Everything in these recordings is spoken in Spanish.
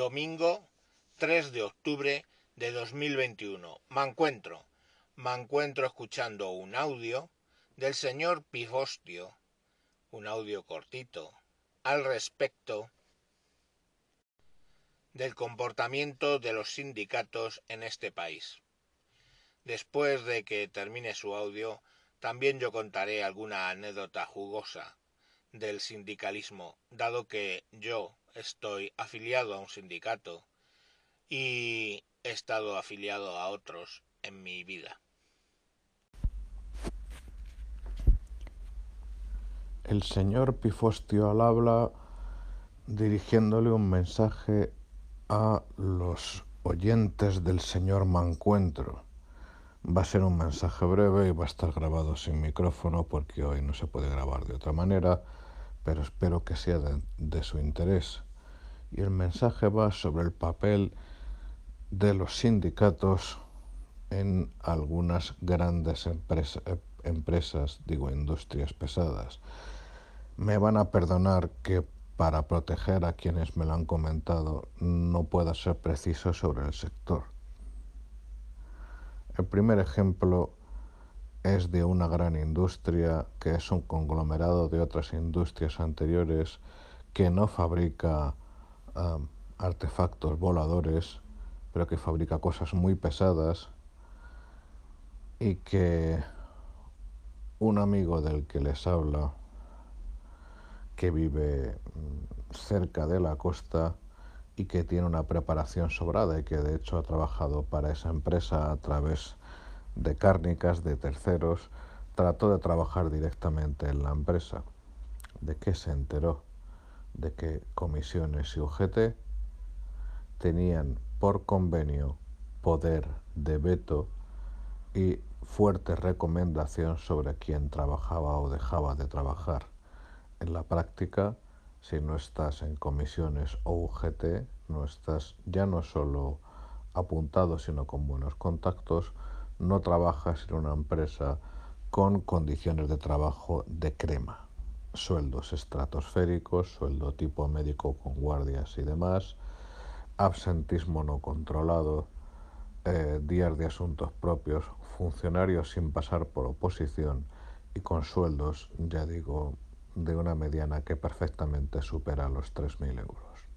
domingo 3 de octubre de 2021. Me encuentro, me encuentro escuchando un audio del señor Pifostio, un audio cortito, al respecto del comportamiento de los sindicatos en este país. Después de que termine su audio, también yo contaré alguna anécdota jugosa del sindicalismo, dado que yo estoy afiliado a un sindicato y he estado afiliado a otros en mi vida. El señor Pifostio al habla dirigiéndole un mensaje a los oyentes del señor Mancuentro. Va a ser un mensaje breve y va a estar grabado sin micrófono porque hoy no se puede grabar de otra manera, pero espero que sea de, su interés. Y el mensaje va sobre el papel de los sindicatos en algunas grandes empresa, empresas, digo industrias pesadas. Me van a perdonar que para proteger a quienes me lo han comentado no pueda ser preciso sobre el sector. El primer ejemplo es de una gran industria que es un conglomerado de otras industrias anteriores que no fabrica um, artefactos voladores, pero que fabrica cosas muy pesadas y que un amigo del que les habla, que vive mm, cerca de la costa y que tiene una preparación sobrada y que de hecho ha trabajado para esa empresa a través de cárnicas, de terceros, trató de trabajar directamente en la empresa. ¿De qué se enteró? De que comisiones y UGT tenían por convenio poder de veto y fuerte recomendación sobre quién trabajaba o dejaba de trabajar. En la práctica, si no estás en comisiones o UGT, no estás ya no solo apuntado, sino con buenos contactos, no trabajas en una empresa con condiciones de trabajo de crema, sueldos estratosféricos, sueldo tipo médico con guardias y demás, absentismo no controlado, eh, días de asuntos propios, funcionarios sin pasar por oposición y con sueldos, ya digo, de una mediana que perfectamente supera los 3.000 euros.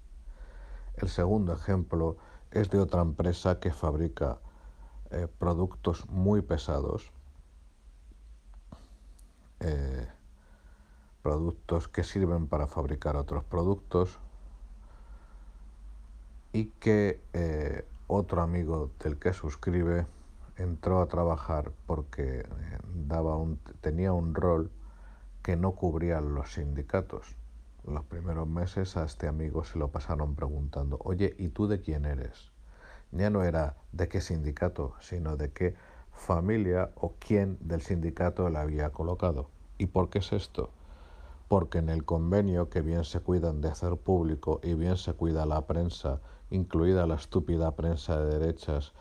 El segundo ejemplo es de otra empresa que fabrica eh, productos muy pesados, eh, productos que sirven para fabricar otros productos y que eh, otro amigo del que suscribe entró a trabajar porque daba un, tenía un rol que no cubrían los sindicatos. Los primeros meses a este amigo se lo pasaron preguntando, oye, ¿y tú de quién eres? Ya no era de qué sindicato, sino de qué familia o quién del sindicato le había colocado. ¿Y por qué es esto? Porque en el convenio que bien se cuidan de hacer público y bien se cuida la prensa, incluida la estúpida prensa de derechas,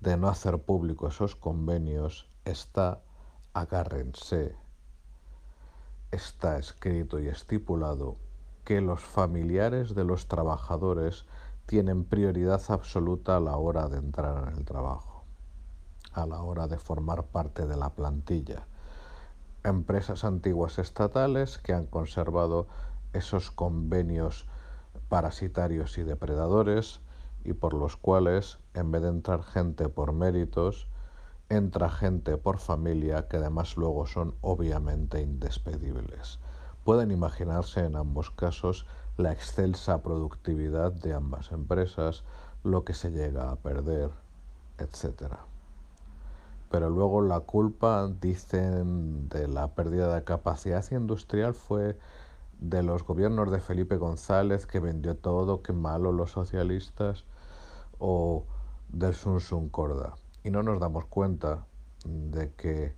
de no hacer público esos convenios, está, agárrense, está escrito y estipulado que los familiares de los trabajadores tienen prioridad absoluta a la hora de entrar en el trabajo, a la hora de formar parte de la plantilla. Empresas antiguas estatales que han conservado esos convenios parasitarios y depredadores y por los cuales, en vez de entrar gente por méritos, entra gente por familia que además luego son obviamente indespedibles. Pueden imaginarse en ambos casos la excelsa productividad de ambas empresas, lo que se llega a perder, etc. Pero luego la culpa, dicen, de la pérdida de capacidad industrial fue de los gobiernos de Felipe González, que vendió todo, que malo los socialistas, o del Sun Sun Corda. Y no nos damos cuenta de que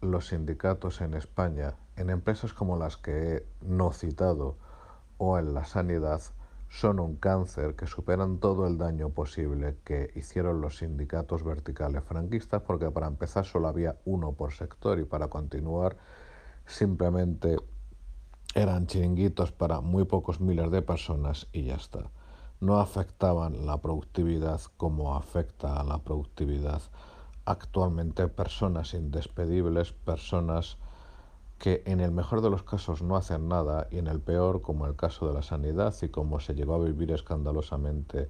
los sindicatos en España, en empresas como las que he no citado o en la sanidad, son un cáncer que superan todo el daño posible que hicieron los sindicatos verticales franquistas, porque para empezar solo había uno por sector y para continuar simplemente eran chiringuitos para muy pocos miles de personas y ya está. no afectaban la productividad como afecta a la productividad actualmente personas indespedibles, personas que en el mejor de los casos no hacen nada y en el peor, como el caso de la sanidad y como se llegó a vivir escandalosamente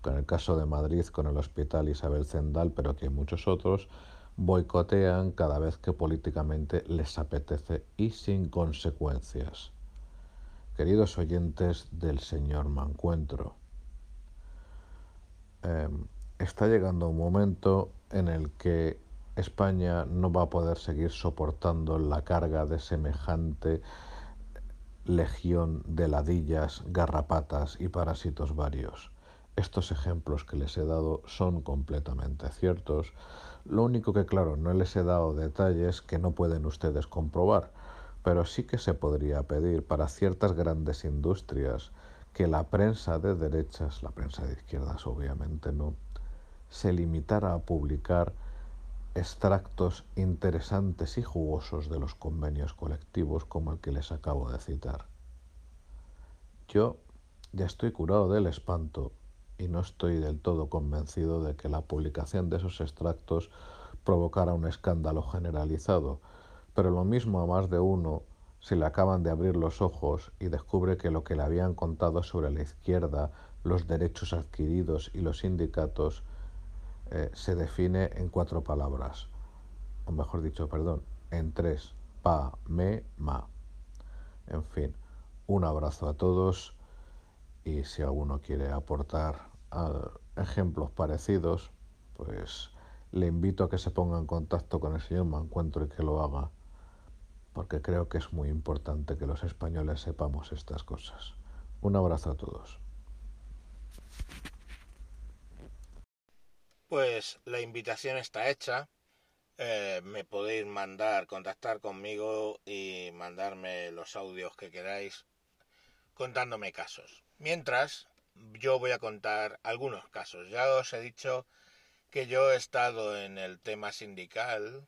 con el caso de Madrid con el Hospital Isabel Zendal, pero que muchos otros boicotean cada vez que políticamente les apetece y sin consecuencias. Queridos oyentes del señor Mancuentro, Em, está llegando un momento en el que España no va a poder seguir soportando la carga de semejante legión de ladillas, garrapatas y parásitos varios. Estos ejemplos que les he dado son completamente ciertos. Lo único que, claro, no les he dado detalles que no pueden ustedes comprobar, pero sí que se podría pedir para ciertas grandes industrias que la prensa de derechas, la prensa de izquierdas obviamente no, se limitara a publicar extractos interesantes y jugosos de los convenios colectivos como el que les acabo de citar. Yo ya estoy curado del espanto y no estoy del todo convencido de que la publicación de esos extractos provocara un escándalo generalizado, pero lo mismo a más de uno se le acaban de abrir los ojos y descubre que lo que le habían contado sobre la izquierda, los derechos adquiridos y los sindicatos eh, se define en cuatro palabras, o mejor dicho, perdón, en tres, pa, me, ma. En fin, un abrazo a todos y si alguno quiere aportar ejemplos parecidos, pues le invito a que se ponga en contacto con el señor Mancuentro y que lo haga porque creo que es muy importante que los españoles sepamos estas cosas. Un abrazo a todos. Pues la invitación está hecha. Eh, me podéis mandar, contactar conmigo y mandarme los audios que queráis contándome casos. Mientras, yo voy a contar algunos casos. Ya os he dicho que yo he estado en el tema sindical,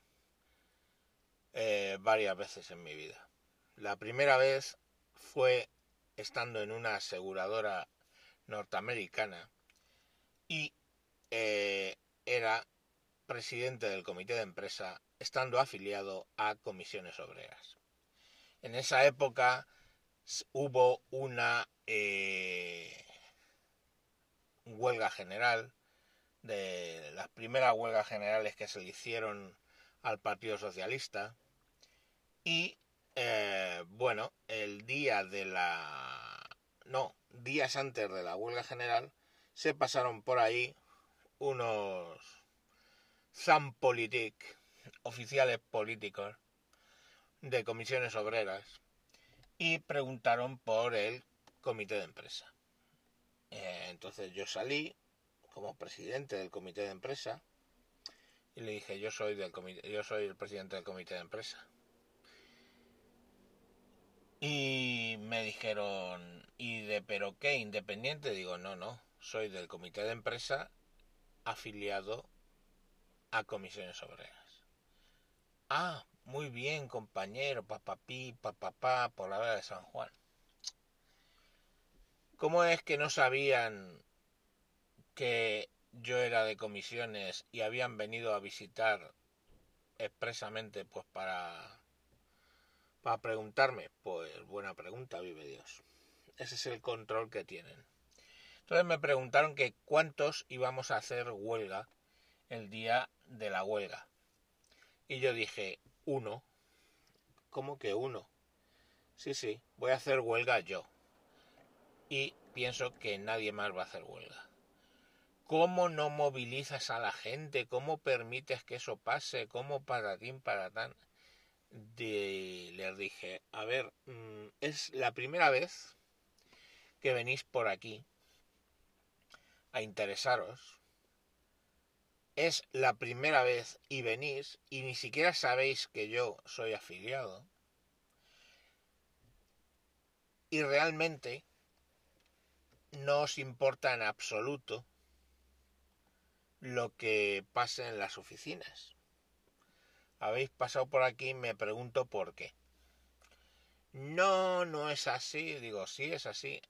eh, varias veces en mi vida. La primera vez fue estando en una aseguradora norteamericana y eh, era presidente del comité de empresa estando afiliado a comisiones obreras. En esa época hubo una eh, huelga general, de las primeras huelgas generales que se le hicieron al Partido Socialista, y eh, bueno, el día de la... No, días antes de la huelga general se pasaron por ahí unos Zampolitik, oficiales políticos de comisiones obreras, y preguntaron por el comité de empresa. Eh, entonces yo salí como presidente del comité de empresa y le dije yo soy del comité, yo soy el presidente del comité de empresa y me dijeron, ¿y de pero qué? ¿Independiente? Digo, no, no, soy del comité de empresa afiliado a comisiones obreras. Ah, muy bien, compañero, papapí, papapá, por la hora de San Juan. ¿Cómo es que no sabían que yo era de comisiones y habían venido a visitar expresamente pues para para preguntarme, pues buena pregunta, vive Dios. Ese es el control que tienen. Entonces me preguntaron que cuántos íbamos a hacer huelga el día de la huelga. Y yo dije, uno. ¿Cómo que uno? Sí, sí, voy a hacer huelga yo. Y pienso que nadie más va a hacer huelga. ¿Cómo no movilizas a la gente? ¿Cómo permites que eso pase? ¿Cómo para ti, para tan? de, les dije, a ver, mm, es la primera vez que venís por aquí a interesaros. Es la primera vez y venís y ni siquiera sabéis que yo soy afiliado. Y realmente no os importa en absoluto lo que pase en las oficinas habéis pasado por aquí y me pregunto por qué. No, no es así. Digo, sí, es así.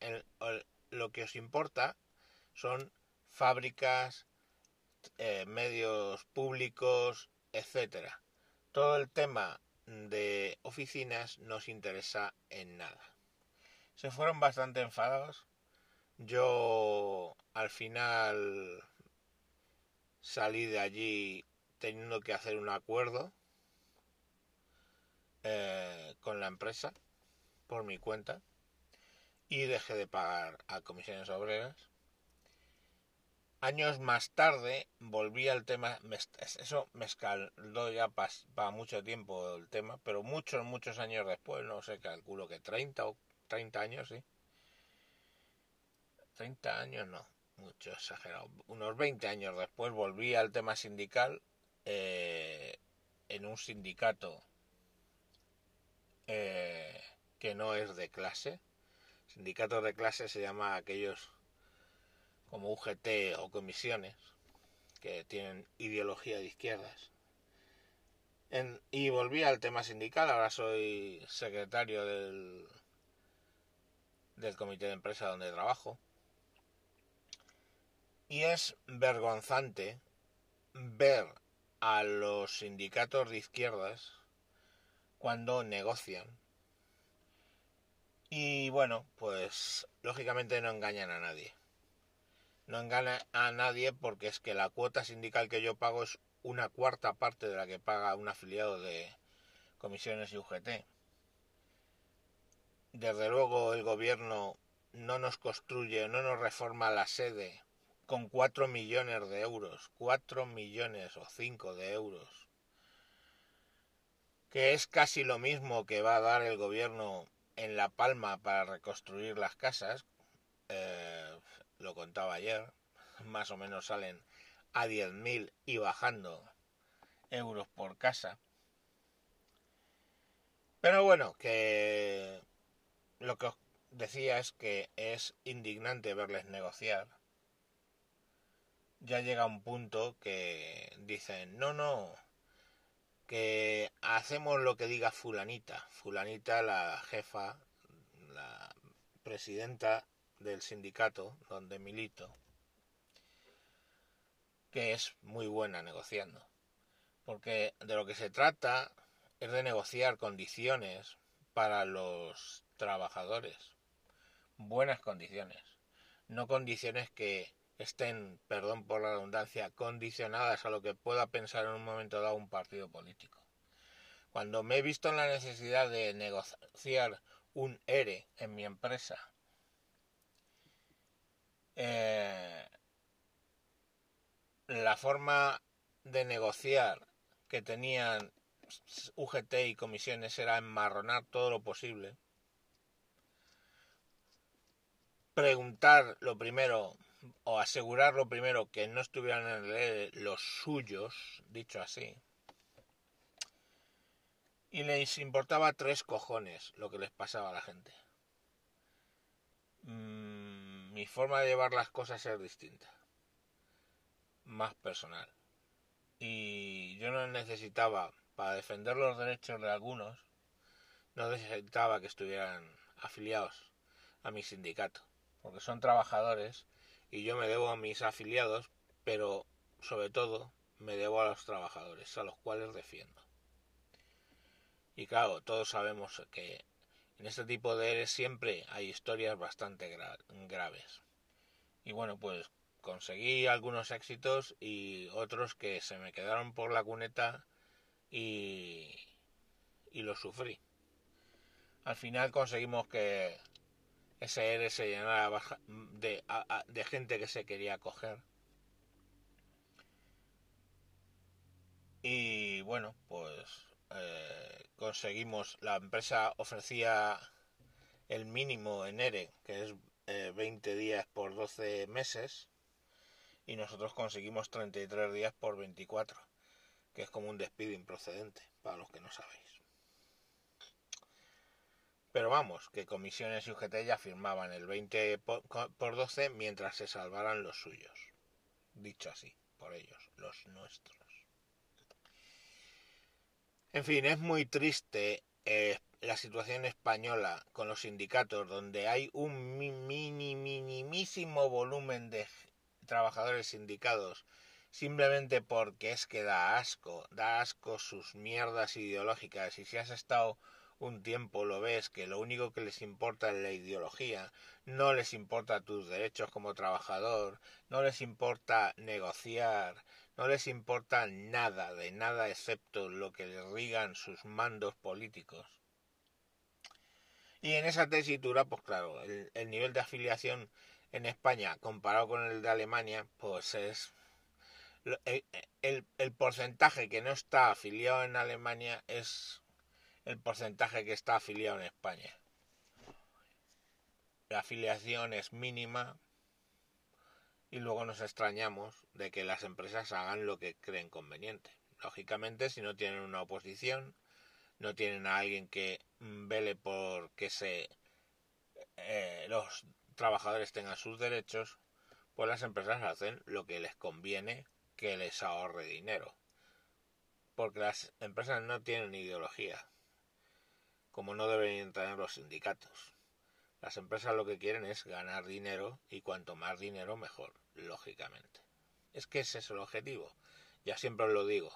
lo que os importa son fábricas, eh, medios públicos, etcétera. Todo el tema de oficinas nos interesa en nada. Se fueron bastante enfadados. Yo al final salí de allí teniendo que hacer un acuerdo eh, con la empresa por mi cuenta y dejé de pagar a comisiones obreras. Años más tarde volví al tema, eso me escaldó ya para mucho tiempo el tema, pero muchos, muchos años después, no sé, calculo que 30 o 30 años, sí. 30 años no, mucho exagerado. Unos 20 años después volví al tema sindical eh, en un sindicato eh, que no es de clase. Sindicatos de clase se llama aquellos como UGT o comisiones que tienen ideología de izquierdas. y volví al tema sindical, ahora soy secretario del, del comité de empresa donde trabajo. Y es vergonzante ver a los sindicatos de izquierdas cuando negocian. Y bueno, pues lógicamente no engañan a nadie no engana a nadie porque es que la cuota sindical que yo pago es una cuarta parte de la que paga un afiliado de comisiones y UGT. Desde luego el gobierno no nos construye, no nos reforma la sede con cuatro millones de euros, cuatro millones o cinco de euros, que es casi lo mismo que va a dar el gobierno en La Palma para reconstruir las casas, eh, lo contaba ayer, más o menos salen a 10.000 y bajando euros por casa. Pero bueno, que lo que os decía es que es indignante verles negociar. Ya llega un punto que dicen, no, no, que hacemos lo que diga fulanita. Fulanita, la jefa, la presidenta del sindicato donde milito, que es muy buena negociando. Porque de lo que se trata es de negociar condiciones para los trabajadores. Buenas condiciones. No condiciones que estén, perdón por la redundancia, condicionadas a lo que pueda pensar en un momento dado un partido político. Cuando me he visto en la necesidad de negociar un ERE en mi empresa eh, la forma de negociar que tenían UGT y comisiones era enmarronar todo lo posible. Preguntar lo primero o asegurar lo primero que no estuvieran en el los suyos, dicho así. Y les importaba tres cojones lo que les pasaba a la gente. Mm, mi forma de llevar las cosas es distinta, más personal. Y yo no necesitaba, para defender los derechos de algunos, no necesitaba que estuvieran afiliados a mi sindicato, porque son trabajadores y yo me debo a mis afiliados, pero sobre todo me debo a los trabajadores, a los cuales defiendo. Y claro, todos sabemos que en este tipo de eres siempre hay historias bastante graves. Y bueno, pues conseguí algunos éxitos y otros que se me quedaron por la cuneta y, y lo sufrí. Al final conseguimos que ese ERE se llenara de, gente que se quería coger. Y bueno, pues eh, conseguimos, la empresa ofrecía el mínimo en ERE, que es 20 eh, días por 12 meses, y nosotros conseguimos 33 días por 24, que es como un despido improcedente, para los que no sabéis. Pero vamos, que comisiones y UGT ya firmaban el 20 por, por 12 mientras se salvaran los suyos. Dicho así, por ellos, los nuestros. En fin, es muy triste eh, la situación española con los sindicatos, donde hay un mini, minimísimo volumen de trabajadores sindicados, simplemente porque es que da asco, da asco sus mierdas ideológicas, y si has estado un tiempo lo ves que lo único que les importa es la ideología, no les importa tus derechos como trabajador, no les importa negociar, no les importa nada de nada excepto lo que les rigan sus mandos políticos. Y en esa tesitura, pues claro, el, el nivel de afiliación en España comparado con el de Alemania, pues es el, porcentaje que no está afiliado en Alemania es el porcentaje que está afiliado en España. La afiliación es mínima y luego nos extrañamos de que las empresas hagan lo que creen conveniente. Lógicamente, si no tienen una oposición, no tienen a alguien que vele por que se eh, los trabajadores tengan sus derechos, pues las empresas hacen lo que les conviene que les ahorre dinero. Porque las empresas no tienen ideología, como no deberían tener los sindicatos. Las empresas lo que quieren es ganar dinero y cuanto más dinero mejor, lógicamente. Es que ese es el objetivo. Ya siempre os lo digo.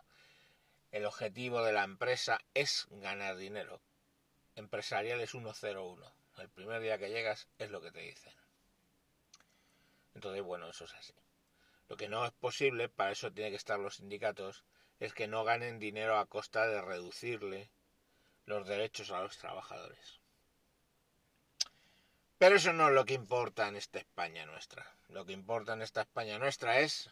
El objetivo de la empresa es ganar dinero. Empresarial es 101. El primer día que llegas es lo que te dicen. Entonces, bueno, eso es así. Lo que no es posible, para eso tienen que estar los sindicatos, es que no ganen dinero a costa de reducirle los derechos a los trabajadores. Pero eso no es lo que importa en esta España nuestra. Lo que importa en esta España nuestra es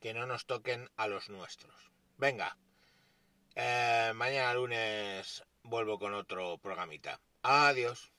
que no nos toquen a los nuestros. Venga, eh, mañana lunes vuelvo con otro programita. Adiós.